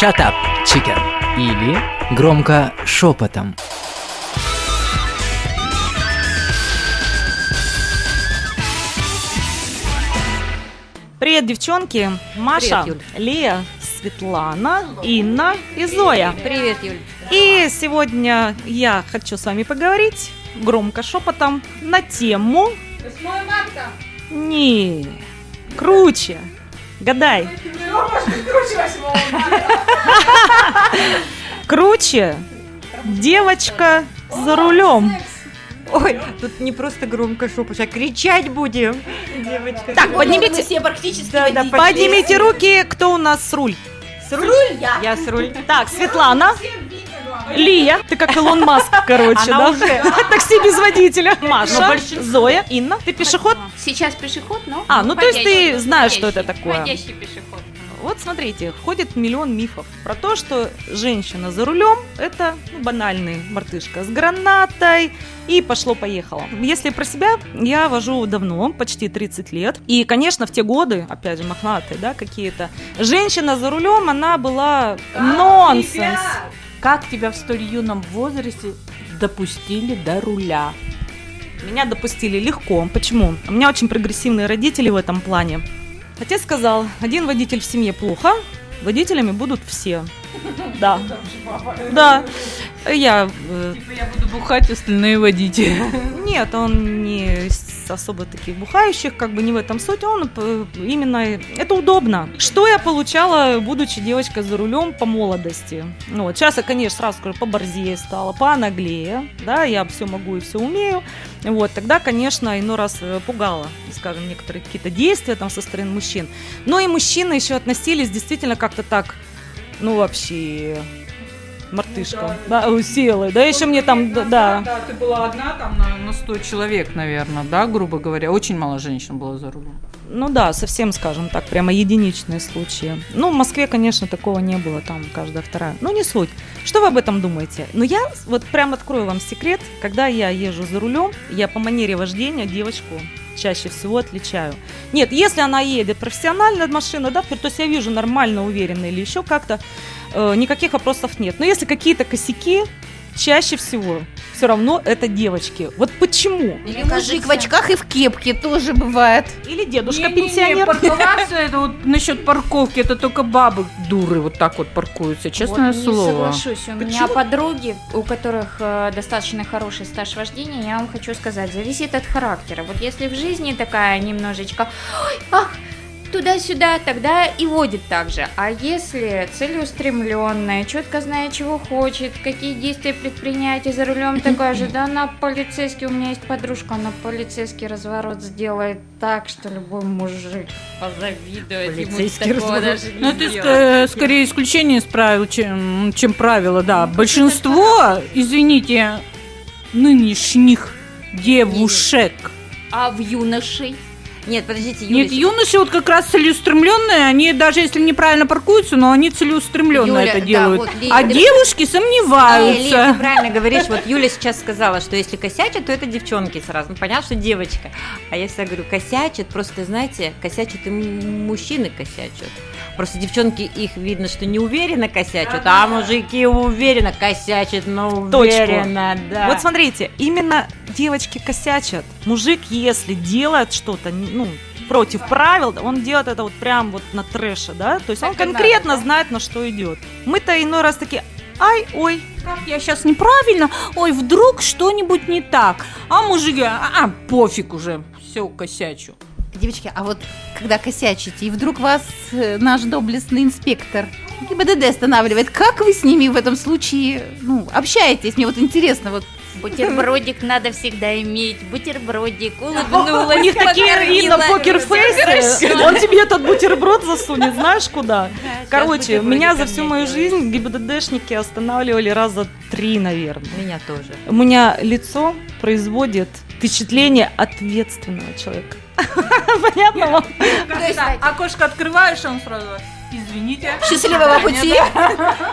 Shut up, chicken. Или громко шепотом. Привет, девчонки. Маша, Привет, Лея, Светлана, Инна и Зоя. Привет, Юль. И сегодня я хочу с вами поговорить громко шепотом на тему... 8 марта. Не, круче. Гадай. Круче 8 марта. Круче. Девочка за рулем. Ой, тут не просто громко шепот, а кричать будем. Девочка. Так, поднимите, все практически Да, да, поднимите руки, кто у нас с руль. с руль? я. Я с руль. Так, Светлана, Всем. Лия, ты как Илон Маск, короче, да? Такси без водителя. Маша, Зоя, Инна, ты пешеход? Сейчас пешеход, но... А, ну, то есть ты знаешь, что это такое. Ходящий пешеход. Вот смотрите, ходит миллион мифов про то, что женщина за рулем это ну, банальный мартышка с гранатой и пошло-поехало. Если про себя, я вожу давно, почти 30 лет. И, конечно, в те годы, опять же, мохнатые, да, какие-то, женщина за рулем, она была нонсенс. Как тебя в столь юном возрасте допустили до руля? Меня допустили легко. Почему? У меня очень прогрессивные родители в этом плане. Отец сказал, один водитель в семье плохо, водителями будут все. Да. Да. Я... э, Типа я буду бухать, остальные водить. Нет, он не из особо таких бухающих, как бы не в этом суть, он э, именно... Это удобно. Что я получала, будучи девочкой за рулем по молодости? Ну, вот сейчас я, конечно, сразу скажу, поборзее стала, понаглее, да, я все могу и все умею. Вот, тогда, конечно, иной раз э, пугало, скажем, некоторые какие-то действия там со стороны мужчин. Но и мужчины еще относились действительно как-то так, ну, вообще, мартышка, да, уселая, да, еще мне там, да, да. Да, ты была одна там на, на 100 человек, наверное, да, грубо говоря. Очень мало женщин было за рулем. Ну да, совсем, скажем так, прямо единичные случаи. Ну, в Москве, конечно, такого не было, там каждая вторая. Ну, не суть. Что вы об этом думаете? Ну, я вот прям открою вам секрет. Когда я езжу за рулем, я по манере вождения девочку чаще всего отличаю. Нет, если она едет профессионально машина, да, то есть я вижу нормально, уверенно или еще как-то, э, никаких вопросов нет. Но если какие-то косяки, чаще всего все равно это девочки. Вот почему? Или Мужик в очках и в кепке тоже бывает. Или дедушка пенсионер. парковаться, это вот насчет парковки, это только бабы дуры вот так вот паркуются, честное вот не слово. соглашусь. У меня подруги, у которых э, достаточно хороший стаж вождения, я вам хочу сказать, зависит от характера. Вот если в жизни такая немножечко, «Ой, ах, туда-сюда, тогда и водит так же. А если целеустремленная, четко знает, чего хочет, какие действия предпринять, и за рулем такая же, да, на полицейский, у меня есть подружка, она полицейский разворот сделает так, что любой мужик позавидует. ему Полицейский такого разворот. даже не Ну, это э, скорее исключение из правил, чем, чем правило, да. Большинство, извините, нынешних девушек. А в юношей? Нет, подождите, Нет, Юлечка. юноши вот как раз целеустремленные, они даже если неправильно паркуются, но они целеустремленно Юля, это да, делают. вот, Лия, а ты- девушки Лия, сомневаются. ты правильно говоришь. Вот Юля сейчас сказала, что если косячат, то это девчонки сразу. Ну, понятно, что девочка. А я всегда говорю, косячат, просто, знаете, косячат и мужчины косячат. Просто девчонки, их видно, что не уверенно косячат, а мужики уверенно косячат, но Точку. уверенно, да. Вот смотрите, именно девочки косячат. Мужик, если делает что-то, ну, против правил, он делает это вот прям вот на трэше, да? То есть он Так и конкретно надо, да? знает, на что идет. Мы-то иной раз такие, ай, ой, Как я сейчас неправильно? Ой, вдруг что-нибудь не так. А мужики, а, а, пофиг уже, все косячу. Девочки, а вот когда косячите, и вдруг вас э, наш доблестный инспектор ГИБДД останавливает, как вы с ними в этом случае ну, общаетесь? Мне вот интересно, вот Бутербродик надо всегда иметь. Бутербродик, улыбнулась, у них такие Инна покормила. покерфейсы, он тебе этот бутерброд засунет, знаешь куда? Короче, меня за всю мою жизнь ГИБДДшники останавливали раза три, наверное. Меня тоже. У меня лицо производит впечатление ответственного человека. Понятно вам? Окошко открываешь, он сразу Извините. Счастливого пути.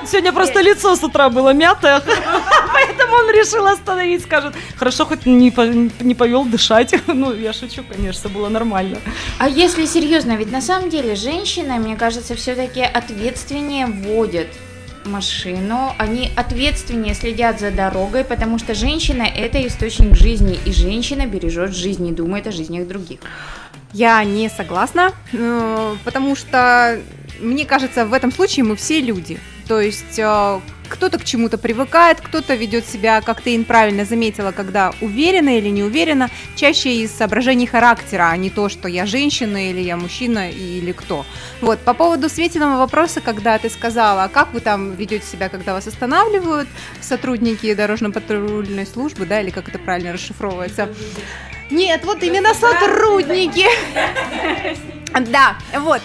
Сегодня просто лицо с утра было мятое, поэтому он решил остановить, скажет, хорошо, хоть не, по- не повел дышать. Ну, я шучу, конечно, было нормально. А если серьезно, ведь на самом деле женщины, мне кажется, все-таки ответственнее водят машину, они ответственнее следят за дорогой, потому что женщина это источник жизни, и женщина бережет жизнь и думает о жизнях других. Я не согласна, э, потому что мне кажется, в этом случае мы все люди. То есть э, кто-то к чему-то привыкает, кто-то ведет себя, как ты правильно заметила, когда уверенно или не уверенно, чаще из соображений характера, а не то, что я женщина или я мужчина или кто. Вот, по поводу Светиного вопроса, когда ты сказала, а как вы там ведете себя, когда вас останавливают сотрудники дорожно-патрульной службы, да, или как это правильно расшифровывается? Нет, вот именно сотрудники. Да, вот.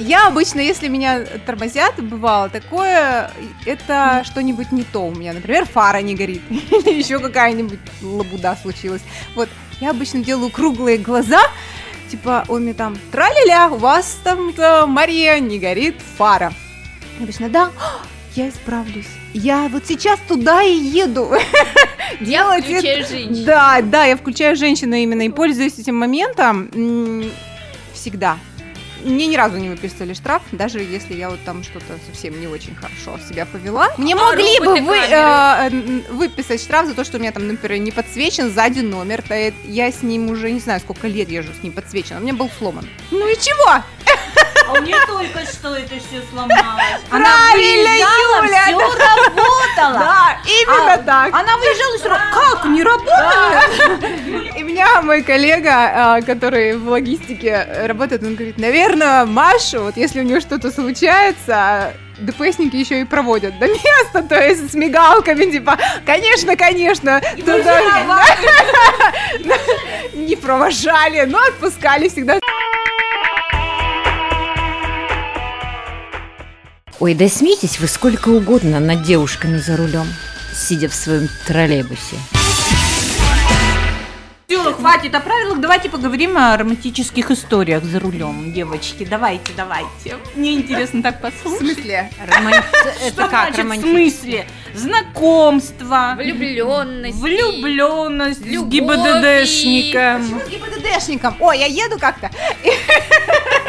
Я обычно, если меня тормозят, бывало такое, это что-нибудь не то у меня. Например, фара не горит. Или еще какая-нибудь лабуда случилась. Вот, я обычно делаю круглые глаза, типа, он мне там, траля у вас там, э, Мария, не горит фара. Я обычно, да, я исправлюсь. Я вот сейчас туда и еду. Делать это- включаю женщин. да, да, я включаю женщину именно и пользуюсь этим моментом всегда. Мне ни разу не выписали штраф, даже если я вот там что-то совсем не очень хорошо себя повела. Мне могли бы вы, э, выписать штраф за то, что у меня там, например, не подсвечен сзади номер. Я с ним уже не знаю, сколько лет езжу с ним подсвечен. У меня был сломан. Ну и чего? А у нее только что это все сломалось. Правильно, Юля! все работало. Да, именно так. Она выезжала и сразу, как, не работает? И меня мой коллега, а, который в логистике работает, он говорит, наверное, Машу, вот если у нее что-то случается, ДПСники еще и проводят до места, то есть с мигалками, типа, конечно, конечно, туда не провожали, но отпускали всегда. Ой, да смейтесь вы сколько угодно над девушками за рулем, сидя в своем троллейбусе. Все, хватит о правилах, давайте поговорим о романтических историях за рулем, девочки. Давайте, давайте. Мне интересно так В послушать. смысле? Роман- Что Это как значит в смысле? Знакомство, Влюбленность. влюбленность с ГИБДДшником. С ГИБДДшником. Ой, я еду как-то.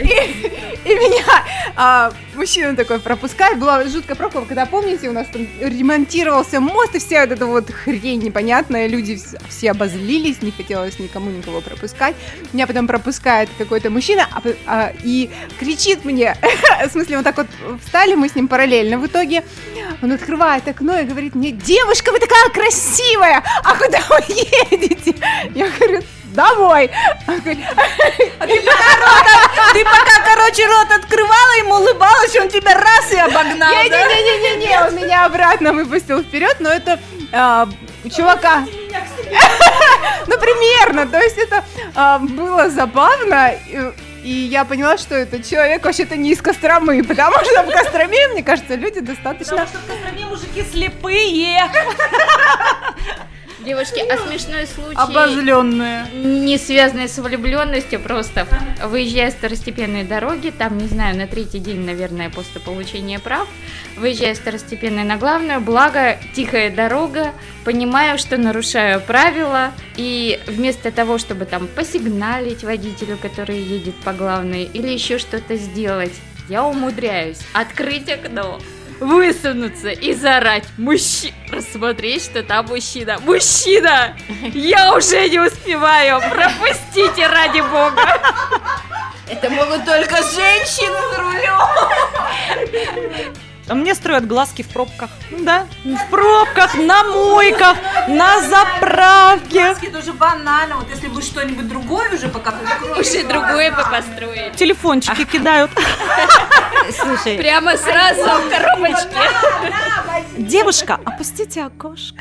И, меня а, мужчина такой пропускает. Была жуткая пробка, когда, помните, у нас там ремонтировался мост, и вся вот эта вот хрень непонятная. Люди вс- все обозлились, не хотелось никому никого пропускать. Меня потом пропускает какой-то мужчина а а, и кричит мне. В смысле, вот так вот встали мы с ним параллельно. В итоге он открывает окно и говорит мне, девушка, вы такая красивая, а куда вы едете? Я говорю, домой. Он говорит, Ты пока, короче, рот открывала, ему улыбалась, он тебя раз и обогнал? Не-не-не-не-не, он меня обратно выпустил вперед, но это а, чувака. Ну, примерно, то есть это а, было забавно, и, и я поняла, что этот человек вообще-то не из Костромы, потому что в Костроме, мне кажется, люди достаточно... Потому что в Костроме мужики слепые. Девушки, а смешной случай, Обозленная. не связанный с влюбленностью, просто выезжая с второстепенной дороги, там, не знаю, на третий день, наверное, после получения прав, выезжая с второстепенной на главную, благо тихая дорога, понимаю, что нарушаю правила, и вместо того, чтобы там посигналить водителю, который едет по главной, или еще что-то сделать, я умудряюсь открыть окно, высунуться и заорать мужчина, рассмотреть, что там мужчина. Мужчина! Я уже не успеваю! Пропустите ради бога! Это могут только женщины за рулем. А мне строят глазки в пробках. Да, в пробках, на мойках, на заправке. Маски тоже банально. Вот если бы что-нибудь другое уже пока Уже другое бы построили. Телефончики кидают. Слушай, Прямо сразу в коробочке. Девушка, опустите окошко.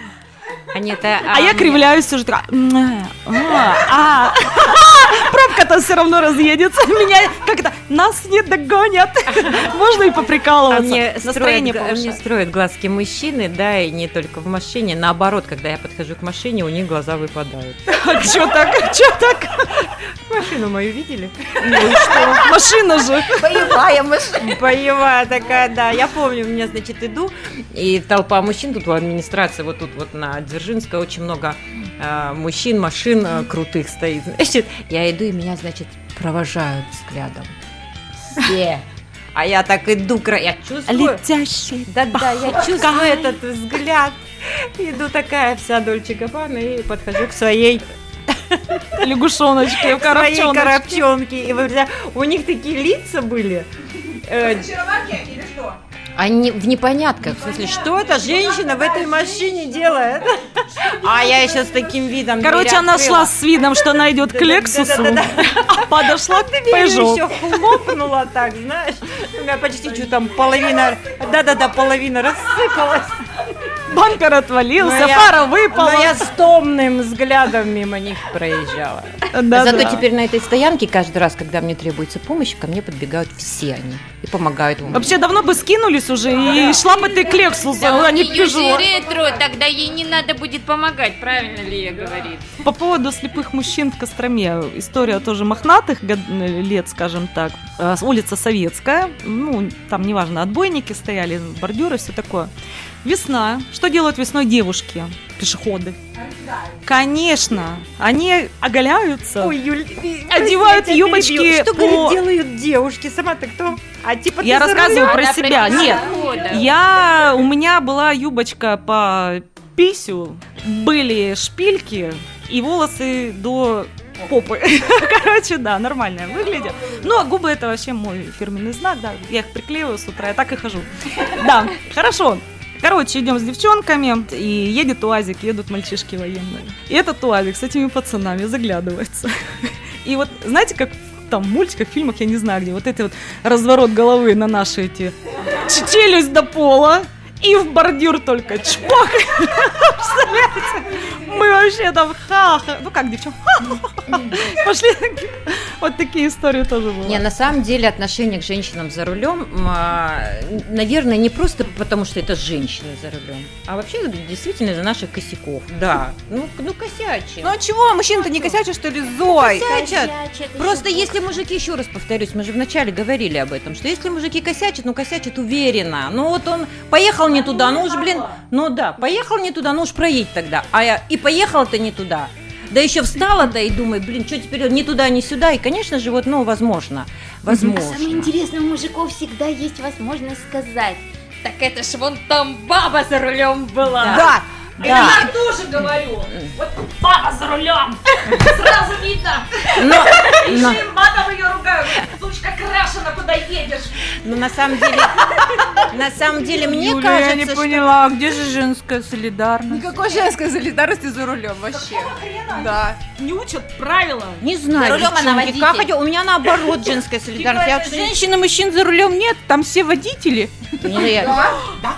Анета, А я мне- кривляюсь уже такая. «М, а, а». Пробка-то все равно разъедется. Меня как-то нас не догонят. Можно и А поприкалываться. мне Настроение строят, а мне строят глазки мужчины, да, и не только в машине. Наоборот, когда я подхожу к машине, у них глаза выпадают. Чё так? Чё так? Машину мою видели? Машина же. Боевая машина. Боевая такая, да. Я помню, у меня, значит, иду, и толпа мужчин тут у администрации, вот тут вот на Дзержинской очень много мужчин, машин э, крутых стоит. Значит, я иду, и меня, значит, провожают взглядом. Все. А я так иду, я чувствую... Летящий. Да-да, я чувствую этот взгляд. Иду такая вся Дольче Габбана и подхожу к своей, Лягушоночки, своей коробчоночки. коробчонке. И вы у них такие лица были. э, Очарование или что? Они в непонятках, в смысле, что эта женщина в этой машине делает? А я еще с таким видом Короче, она шла с видом, что она идет к. Лексусу, а подошла к Peugeot. еще хлопнула так, знаешь. У меня почти что там половина, да-да-да, половина рассыпалась. Бампер отвалился, Но я- фара выпала. Но я с томным взглядом мимо них проезжала. Да, Зато да. теперь на этой стоянке каждый раз, когда мне требуется помощь, ко мне подбегают все они и помогают мне. Вообще давно бы скинулись уже и шла бы ты к Лексусу, Да а не Peugeot. ретро, тогда ей не надо будет помогать, правильно ли я говорит? По поводу слепых мужчин в Костроме. История тоже мохнатых лет, скажем так. Э, Улица Советская. Ну, там, неважно, отбойники стояли, бордюры, все такое. Весна. Что делают весной девушки? Пешеходы. Конечно. Они оголяются. Ой, Юль, Одевают прости, я тебя юбочки. Что, по- говорит, делают девушки? Сама-то кто? А типа Я ты за рассказываю рулем? про Она себя. прям Нет. года. Я, у меня была юбочка по писю, были шпильки и волосы до попы. Короче, да, нормально выглядят. Ну, а губы это вообще мой фирменный знак, да. Я их приклеиваю с утра, я так и хожу. Да, хорошо. Короче, идем с девчонками, и едет УАЗик, едут мальчишки военные. И этот УАЗик с этими пацанами заглядывается. И вот, знаете, как там мультиках, фильмах, я не знаю где, вот это вот разворот головы на наши эти челюсть до пола, и в бордюр только чпок. Представляете? Мы вообще там ха-ха. Ну как, девчонки? Пошли. Вот такие истории тоже были. Не, на самом деле отношение к женщинам за рулем, а, наверное, не просто потому, что это женщины за рулем, а вообще действительно из-за наших косяков. Да, ну, ну косячим. Ну а чего, мужчина-то не косячит, что ли, Зой? Косячат. Косячат, Просто если мужики, еще раз повторюсь, мы же вначале говорили об этом, что если мужики косячат, ну косячат уверенно. Ну вот он поехал не туда, ну уж, блин, ну да, поехал не туда, ну уж проедь тогда. А я и поехал-то не туда. Да еще встала-то и думаю, блин, что теперь ни туда, ни сюда. И, конечно же, вот, ну, возможно. Возможно. А самое интересное, у мужиков всегда есть возможность сказать. Так это ж вон там баба за рулем была. Да, Да. Я тоже говорю. Вот баба за рулем. Сразу видно. Но, но- Еще и матом ее ругают. Сучка крашена, куда едешь. но на самом деле, на самом деле, мне Юля, кажется, я не что- поняла, а где же женская солидарность? никакой женской солидарности за рулем вообще. Да. Не учат правила. Не знаю, За рулем она водитель. как? У меня наоборот женская солидарность. Я Женщин и мужчин за рулем нет, там все водители. Не, я-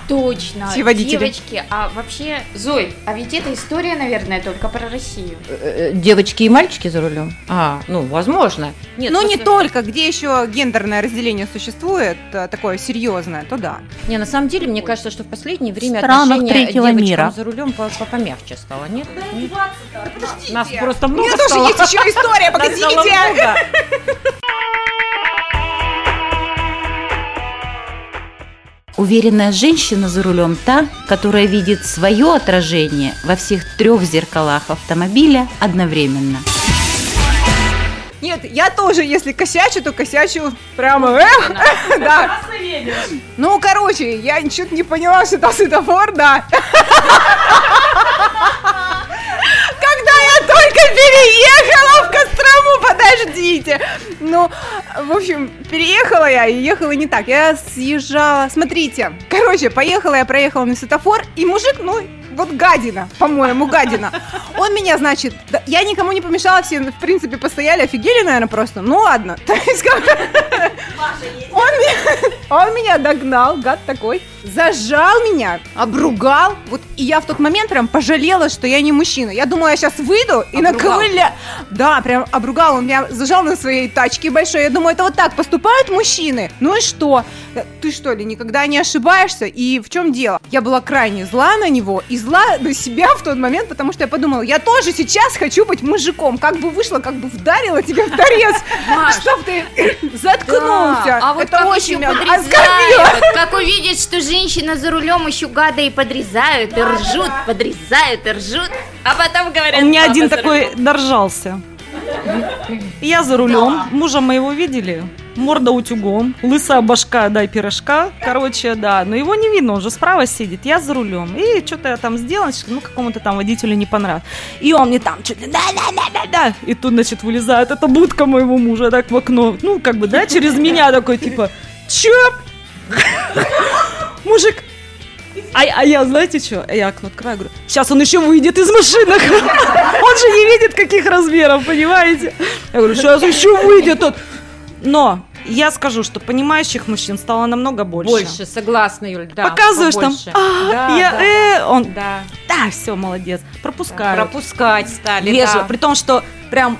Точно. Все водители. Девочки, а вообще, Зой, а ведь эта история, наверное, только про Россию. э, э, Девочки и мальчики за рулем? А, ну, возможно. Нет, Ну не просто- только, где еще гендерное разделение существует, э, такое серьезное, то да. Не, на самом деле, мне кажется, что в последнее время странах отношение мира. за рулем по- по- помягче стало, нет? Нет? Нас просто У много меня тоже стало. есть еще история, стало погодите. Уверенная женщина за рулем та, которая видит свое отражение во всех трех зеркалах автомобиля одновременно. Нет, я тоже, если косячу, то косячу прямо, эх, да. Ну, короче, я ничего не поняла, что там светофор, да. Переехала в Кострому, подождите. Ну, в общем, переехала я и ехала не так. Я съезжала, смотрите, короче, поехала я, проехала на светофор, и мужик, ну, вот гадина, по-моему, гадина. Он меня, значит, да, я никому не помешала, все, в принципе, постояли, офигели, наверное, просто. Ну ладно. То есть, как он, меня, Он меня догнал, гад такой, зажал меня, обругал. Вот и я в тот момент прям пожалела, что я не мужчина. Я думала, я сейчас выйду и Обругал? наковыля. Да, прям обругал. Он меня зажал на своей тачке большой. Я думаю, это вот так поступают мужчины. Ну и что? Ты что ли никогда не ошибаешься? И в чем дело? Я была крайне зла на него и зла на себя в тот момент, потому что я подумала, я тоже сейчас хочу быть мужиком. Как бы вышло, как бы вдарила тебя в торец, чтоб ты заткнулся. А вот это очень меня оскорбило. как увидят, что женщина за рулем еще гада и подрезают, и ржут, подрезают, и ржут, а потом говорят... У меня «Папа один такой рулем». доржался. Я за рулем, мужа моего видели, морда утюгом, лысая башка, дай пирожка, короче, да, но его не видно, он же справа сидит, я за рулем, и что-то я там сделала, ну, какому-то там водителю не понравилось, и он мне там чуть ли да-да-да-да-да, и тут, значит, вылезает эта будка моего мужа так в окно, ну, как бы, да, через меня такой, типа, чё? Мужик, а, а я, знаете что? Я окно открываю, говорю, сейчас он еще выйдет из машины. Он же не видит, каких размеров, понимаете? Я говорю, сейчас еще выйдет он. Но я скажу, что понимающих мужчин стало намного больше. Больше, согласна, Юль, да. Показываешь там, побольше. «А, Да, я, да, э, он, да. да, все, молодец, пропускаю. Пропускать стали, Вежливо, да. при том, что прям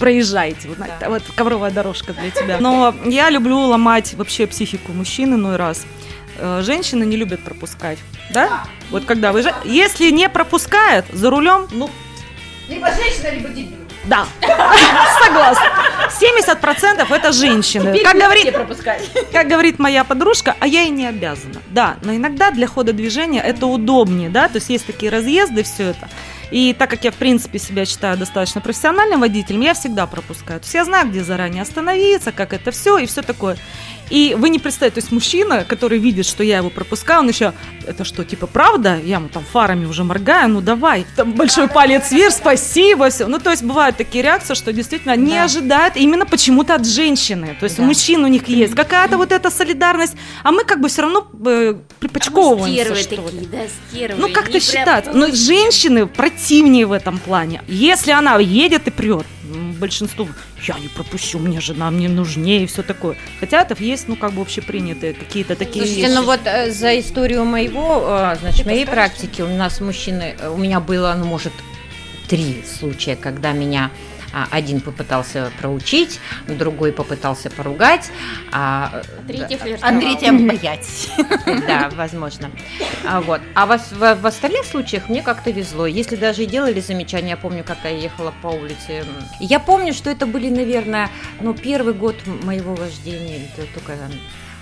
проезжаете, вот, знаете, вот ковровая дорожка для тебя. Но я люблю ломать вообще психику мужчин иной раз. Э, Женщины не любят пропускать, да? Вот когда вы... Если не пропускает за рулем, ну... Либо женщина, либо дебил. Да, согласна. 70% это женщины. Как говорит, как говорит моя подружка, а я и не обязана. Да, но иногда для хода движения это удобнее, да, то есть есть такие разъезды, все это. И так как я, в принципе, себя считаю достаточно профессиональным водителем, я всегда пропускаю. То есть я знаю, где заранее остановиться, как это все и все такое. И вы не представляете, то есть мужчина, который видит, что я его пропускаю, он еще, это что, типа, правда? Я ему там фарами уже моргаю, ну давай, там большой палец вверх, спасибо, все. Ну, то есть бывают такие реакции, что действительно не Да. ожидают именно почему-то от женщины. То есть у Да. мужчин у них есть какая-то вот эта солидарность, а мы как бы все равно э, припочковываемся, Стервы что ли. такие, да, стервы. Ну, как-то считать. Но женщины противнее в этом плане. Если она едет и прет, большинству, я не пропущу, мне жена, мне нужнее и все такое. Хотя это есть, ну, как бы общепринятые какие-то такие Слушайте, вещи. ну вот э, за историю моего, э, значит, моей практики у нас мужчины, э, у меня было, ну, может, три случая, когда меня а, один попытался проучить, другой попытался поругать, а Третий флиртовал. Андрей тебя боять. да, возможно. А, вот. а в, ос- в- в остальных случаях мне как-то везло. Если даже и делали замечания, я помню, как я ехала по улице. Я помню, что это были, наверное, ну, первый год моего вождения. или то- только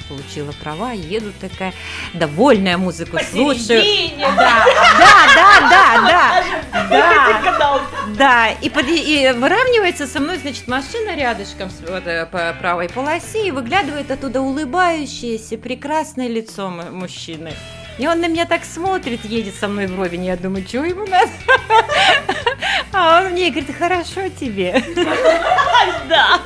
получила права, еду такая, довольная музыку слушаю. Да, да, да, да, да. Да, и, под- и выравнивается со мной, значит, машина рядышком вот, э, по правой полосе, и выглядывает оттуда улыбающееся, прекрасное лицо мужчины. И он на меня так смотрит, едет со мной вровень, я думаю, что ему надо? А он мне говорит, хорошо тебе. Да.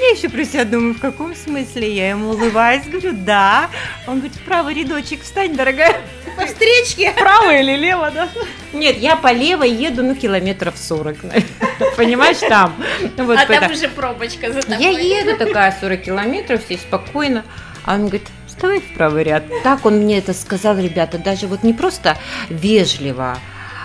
Я еще про себя думаю, в каком смысле? Я ему улыбаюсь, говорю, да. Он говорит, в правый рядочек встань, дорогая. По встречке. Право или лево, да? Нет, я по левой еду, ну, километров 40, наверное. понимаешь, там. Вот А там уже пробочка за тобой. Я еду такая 40 километров, все спокойно. А он говорит, вставай в правый ряд. Так он мне это сказал, ребята, даже вот не просто вежливо,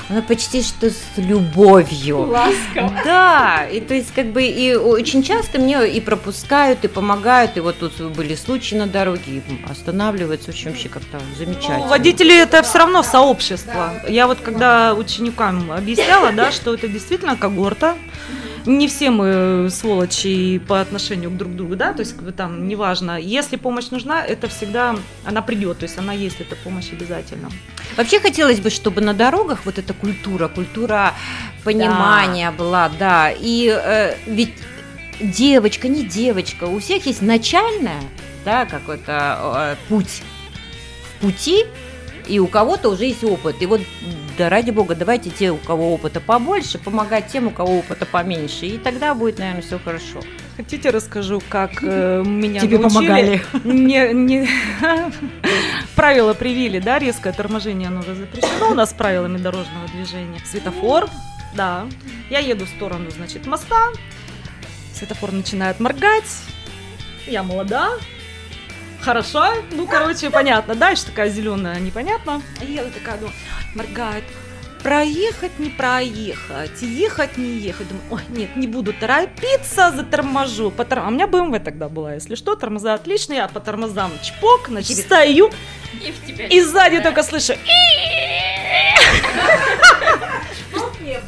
но почти что с любовью. Ласково. Да, и то есть как бы и очень часто мне и пропускают, и помогают, и вот тут были случаи на дороге, и останавливаются очень вообще как-то замечательно. Ну, водители это все равно сообщество. Я вот когда ученикам объясняла, да, что это действительно когорта. Не все мы сволочи по отношению к друг другу, да, то есть там неважно. Если помощь нужна, это всегда она придет, то есть она есть, эта помощь обязательно. Вообще хотелось бы, чтобы на дорогах вот эта культура, культура понимания была, да. И э, ведь девочка, не девочка, у всех есть начальная, да, какой-то э, путь в пути, и у кого-то уже есть опыт. И вот, да ради бога, давайте те, у кого опыта побольше, помогать тем, у кого опыта поменьше. И тогда будет, наверное, все хорошо. Хотите, расскажу, как э, меня Тебе научили? помогали. Не, не... Правила привили, да, резкое торможение, оно уже запрещено у нас правилами дорожного движения. Светофор, да. Я еду в сторону, значит, моста. Светофор начинает моргать. Я молода, хороша, ну, короче, понятно. Дальше такая зеленая, непонятно. И я такая, думаю, моргает. Проехать, не проехать, ехать, не ехать. Думаю, ой, нет, не буду торопиться, заторможу. По тор- А у меня BMW тогда была, если что, тормоза отличные, я по тормозам чпок, значит, стою, И в тебя и сзади только слышу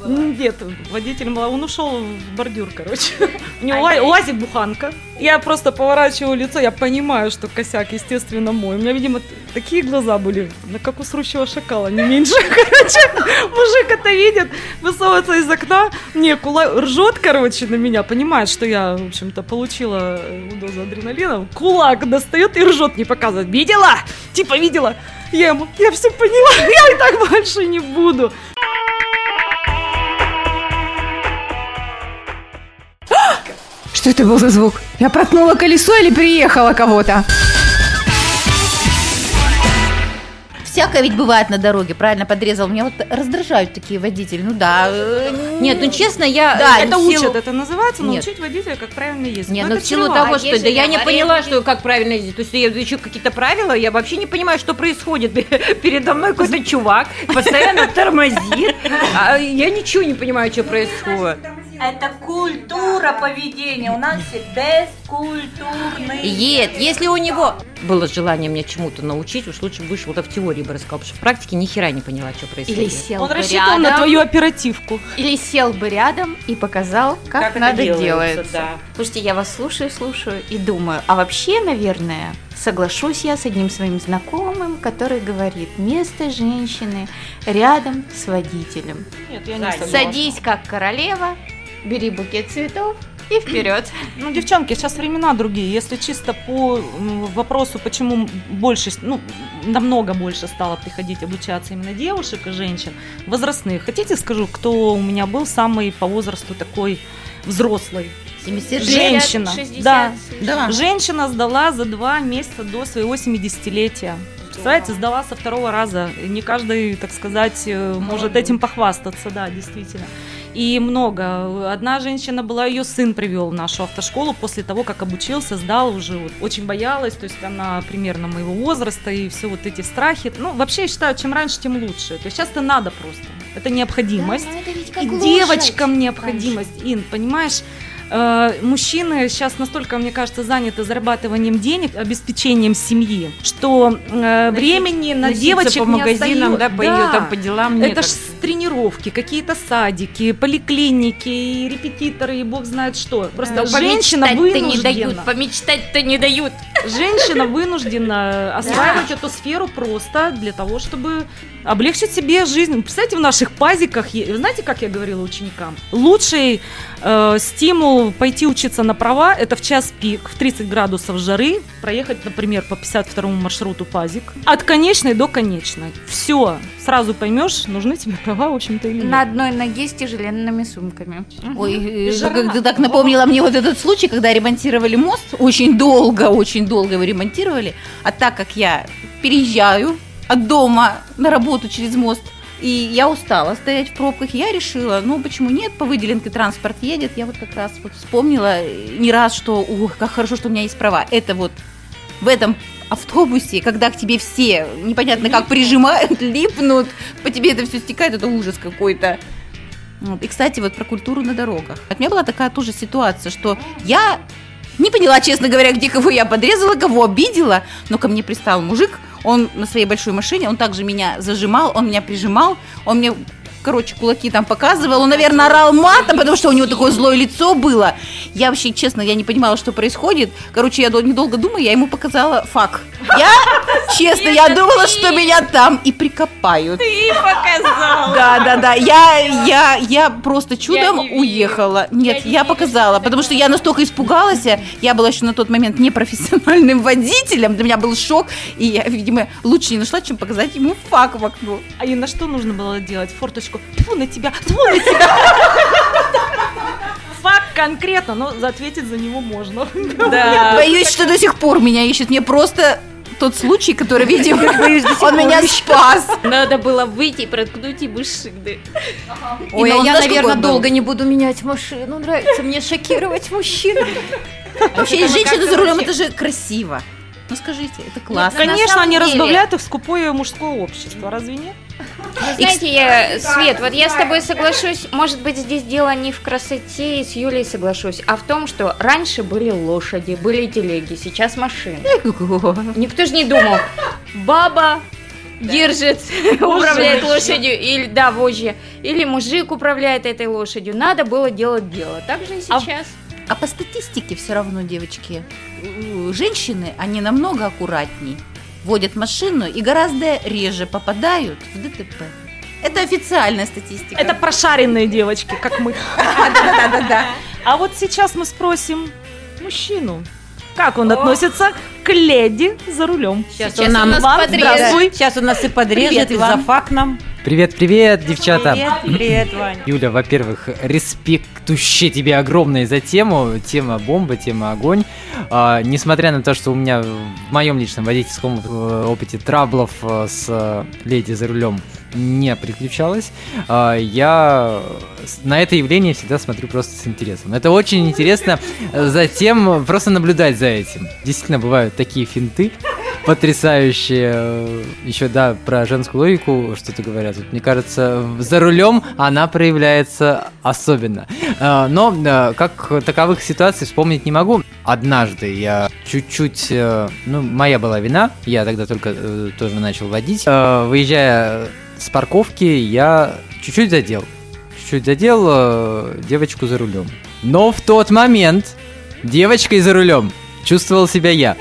нет, водитель был, он ушел в бордюр, короче. У него УА- УАЗик буханка. Я просто поворачиваю лицо, я понимаю, что косяк, естественно, мой. У меня, видимо, такие глаза были, ну, как у срущего шакала, не меньше. Короче, мужик это видит, высовывается из окна, не, кула... ржет, короче, на меня, понимает, что я, в общем-то, получила э, дозу адреналина. Кулак достает и ржет, не показывает. Видела? Типа видела? Я ему, я все поняла, я и так больше не буду. Что это был за звук? Я проткнула колесо или приехала кого-то? Всякое ведь бывает на дороге, правильно подрезал. Меня вот раздражают такие водители. Ну да. Нет, ну честно, я... Да, это силу- учат, это называется Нет. научить водителя, как правильно ездить. Нет, Но ну это в силу чревато. того, А что да я не поняла, что как правильно ездить. То есть я еще какие-то правила, я вообще не понимаю, что происходит. Передо мной какой-то чувак постоянно тормозит. а я ничего не понимаю, что происходит. Это культура поведения. У нас все бескультурные. Нет, если у него было желание меня чему-то научить, уж лучше бы вышел да в теории бы рассказал, потому что в практике ни хера не поняла, что Или происходит. сел Он бы рассчитывал на рядом, твою оперативку. или сел бы рядом и показал, как, это надо делается, делается. да. Слушайте, я вас слушаю, слушаю и думаю, а вообще, наверное, соглашусь я с одним своим знакомым, который говорит, место женщины рядом с водителем. Нет, я не. Садись как королева, бери букет цветов и вперед. Ну, девчонки, сейчас времена другие. Если чисто по вопросу, почему больше, ну, намного больше стало приходить обучаться именно девушек и женщин, возрастных. Хотите, скажу, кто у меня был самый по возрасту такой взрослый? 70 Женщина. 60, Да. Да. Женщина сдала за два месяца до своего 70-летия. Представляете, сдала со второго раза. Не каждый, так сказать, э, может этим похвастаться, да, действительно. И много. Одна женщина была, ее сын привел в нашу автошколу после того, как обучился, сдал уже, вот, очень боялась, то есть она примерно моего возраста и все вот эти страхи. Ну, вообще, я считаю, чем раньше, тем лучше. То есть сейчас это надо просто. Это необходимость. и девочкам необходимость, Ин, понимаешь? Э, Мужчины сейчас настолько, мне кажется, заняты зарабатыванием денег, обеспечением семьи, что э, времени на девочек по магазинам, не да, по ее там по делам нет. Это ж тренировки, какие-то садики, поликлиники, и репетиторы, и бог знает что. Просто женщина Помечтать-то не дают, вынуждена. помечтать-то не дают. Женщина вынуждена осваивать эту сферу просто для того, чтобы облегчить себе жизнь. Представьте, в наших пазиках, знаете, как я говорила ученикам? Лучший э, стимул пойти учиться на права – это в час пик, в 30 градусов жары, проехать, например, по 52 маршруту пазик, от конечной до конечной. Все, сразу поймешь, нужны тебе права, в общем-то, или нет. На одной ноге с тяжеленными сумками. Ой, э, как ты так напомнила мне вот этот случай, когда ремонтировали мост, очень долго, очень долго его ремонтировали, а так как я переезжаю от дома на работу через мост, и я устала стоять в пробках, я решила, ну почему нет, по выделенке транспорт едет, я вот как раз вот вспомнила э, не раз, что, ух, как хорошо, что у меня есть права. Это вот в этом автобусе, когда к тебе все непонятно как прижимают, липнут, по тебе это все стекает, это ужас какой-то. Вот. И, кстати, вот про культуру на дорогах. У меня была такая тоже ситуация, что я не поняла, честно говоря, где кого я подрезала, кого обидела, но ко мне пристал мужик, он на своей большой машине, он также меня зажимал, он меня прижимал, он мне короче, кулаки там показывал. Он, наверное, орал матом, потому что у него такое злое лицо было. Я вообще, честно, я не понимала, что происходит. Короче, я дол- недолго думаю, я ему показала фак. Я, честно, я думала, что меня там и прикопают. Ты показал. Да, да, да. Я, я, я просто чудом уехала. Нет, я, показала, потому что я настолько испугалась. Я была еще на тот момент непрофессиональным водителем. Для меня был шок. И я, видимо, лучше не нашла, чем показать ему фак в окно. А и на что нужно было делать? Форточку. Фу на тебя, фу на тебя. Факт конкретно, но ответить за него можно. Да. Боюсь, что до сих пор меня ищет. Мне просто тот случай, который, видимо, он меня спас. Надо было выйти и проткнуть ему шины. Ой, а я, наверное, долго не буду менять машину. Нравится мне шокировать мужчин. Вообще, женщина за рулем, это же красиво. Ну скажите, это классно. Конечно, они деле- разбавляют их скупое мужское общество, разве нет? Вы знаете, я, Свет, вот я с тобой соглашусь, может быть, здесь дело не в красоте, и с Юлей соглашусь, а в том, что раньше были лошади, были телеги, сейчас машины. Никто же не думал, баба держит, управляет лошадью, или, да, вожжи, или мужик управляет этой лошадью. Надо было делать дело. Так же и А- сейчас. А по статистике все равно, девочки, женщины, они намного аккуратней водят машину и гораздо реже попадают в ДТП. Это официальная статистика. Это прошаренные девочки, как мы. да-да-да. А вот сейчас мы спросим мужчину, как он относится к леди за рулем. Сейчас, Сейчас он нам у нас Вам подрежет. здравствуй. Сейчас у нас и подрежет, Привет, и зафак нам. Привет, привет, девчата. Привет, привет, Ваня. Юля, во-первых, респектуще тебе огромное за тему. Тема бомба, тема огонь. А, несмотря на то, что у меня в моем личном водительском э, опыте траблов э, с э, леди за рулем не приключалось, а, я на это явление всегда смотрю просто с интересом. Это очень интересно э, затем просто наблюдать за этим. Действительно, бывают такие финты, потрясающие. Еще, да, про женскую логику что-то говорят. Вот, мне кажется, за рулем она проявляется особенно. Э, Но э, как таковых ситуаций вспомнить не могу. Однажды я чуть-чуть... э, Ну, моя была вина. Я тогда только тоже начал водить. Выезжая с парковки, я чуть-чуть задел. Чуть-чуть задел э, девочку за рулем. Но в тот момент девочкой за рулем чувствовал себя я.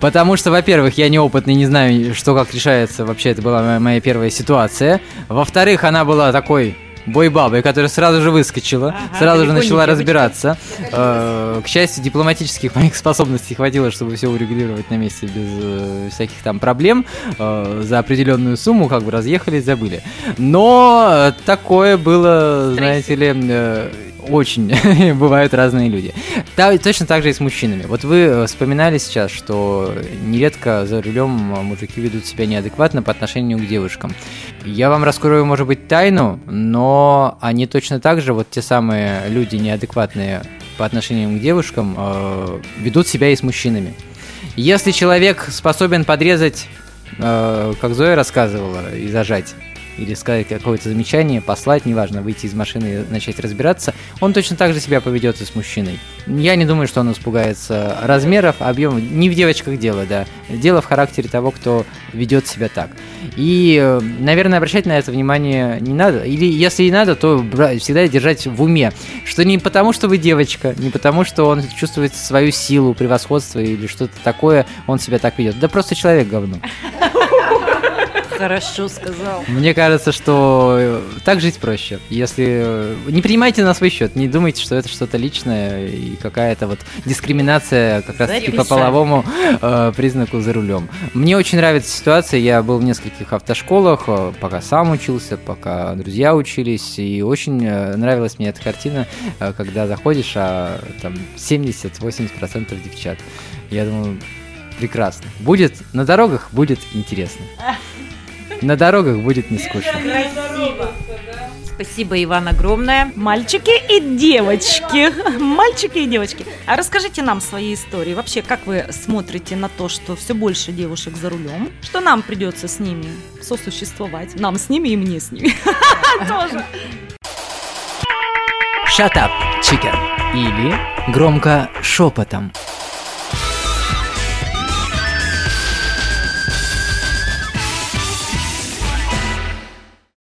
Потому что, во-первых, я неопытный, не знаю, что как решается. Вообще, это была моя, моя первая ситуация. Во-вторых, она была такой бойбабой, которая сразу же выскочила, сразу же начала девочка. разбираться. Э, к счастью, дипломатических моих способностей хватило, чтобы все урегулировать на месте без э, всяких там проблем. Э, за определенную сумму как бы разъехались, забыли. Но такое было, знаете ли, очень бывают разные люди. Та- точно так же и с мужчинами. Вот вы э, вспоминали сейчас, что нередко за рулем э, мужики ведут себя неадекватно по отношению к девушкам. Я вам раскрою, может быть, тайну, но они точно так же, вот те самые люди неадекватные по отношению к девушкам, э, ведут себя и с мужчинами. Если человек способен подрезать, э, как Зоя рассказывала, и зажать, или сказать какое-то замечание, послать, неважно, выйти из машины и начать разбираться, он точно так же себя поведет и с мужчиной. Я не думаю, что он испугается размеров, объемов. Не в девочках дело, да. Дело в характере того, кто ведет себя так. И, э, наверное, обращать на это внимание не надо. Или если и надо, то всегда держать в уме, что не потому, что вы девочка, не потому, что он чувствует свою силу, превосходство или что-то такое, он себя так ведет. Да просто человек говно. Хорошо сказал. Мне кажется, что э, так жить проще. Если э, не принимайте на свой счет, не думайте, что это что-то личное и какая-то вот дискриминация как раз таки по половому э, признаку за рулем. Мне очень нравится ситуация. Я был в нескольких автошколах, э, пока сам учился, пока друзья учились, и очень нравилась мне эта картина, когда заходишь, а там 70-80% девчат. Я думаю, прекрасно. Будет на дорогах будет интересно. На дорогах будет не скучно. Спасибо, Иван, огромное. Мальчики и девочки. Мальчики и девочки. А расскажите нам свои истории. Вообще, как вы смотрите на то, что все больше девушек за рулем, что нам придется с ними сосуществовать? Нам с ними и мне с ними. Тоже. Shut up, chicken. Или громко шепотом.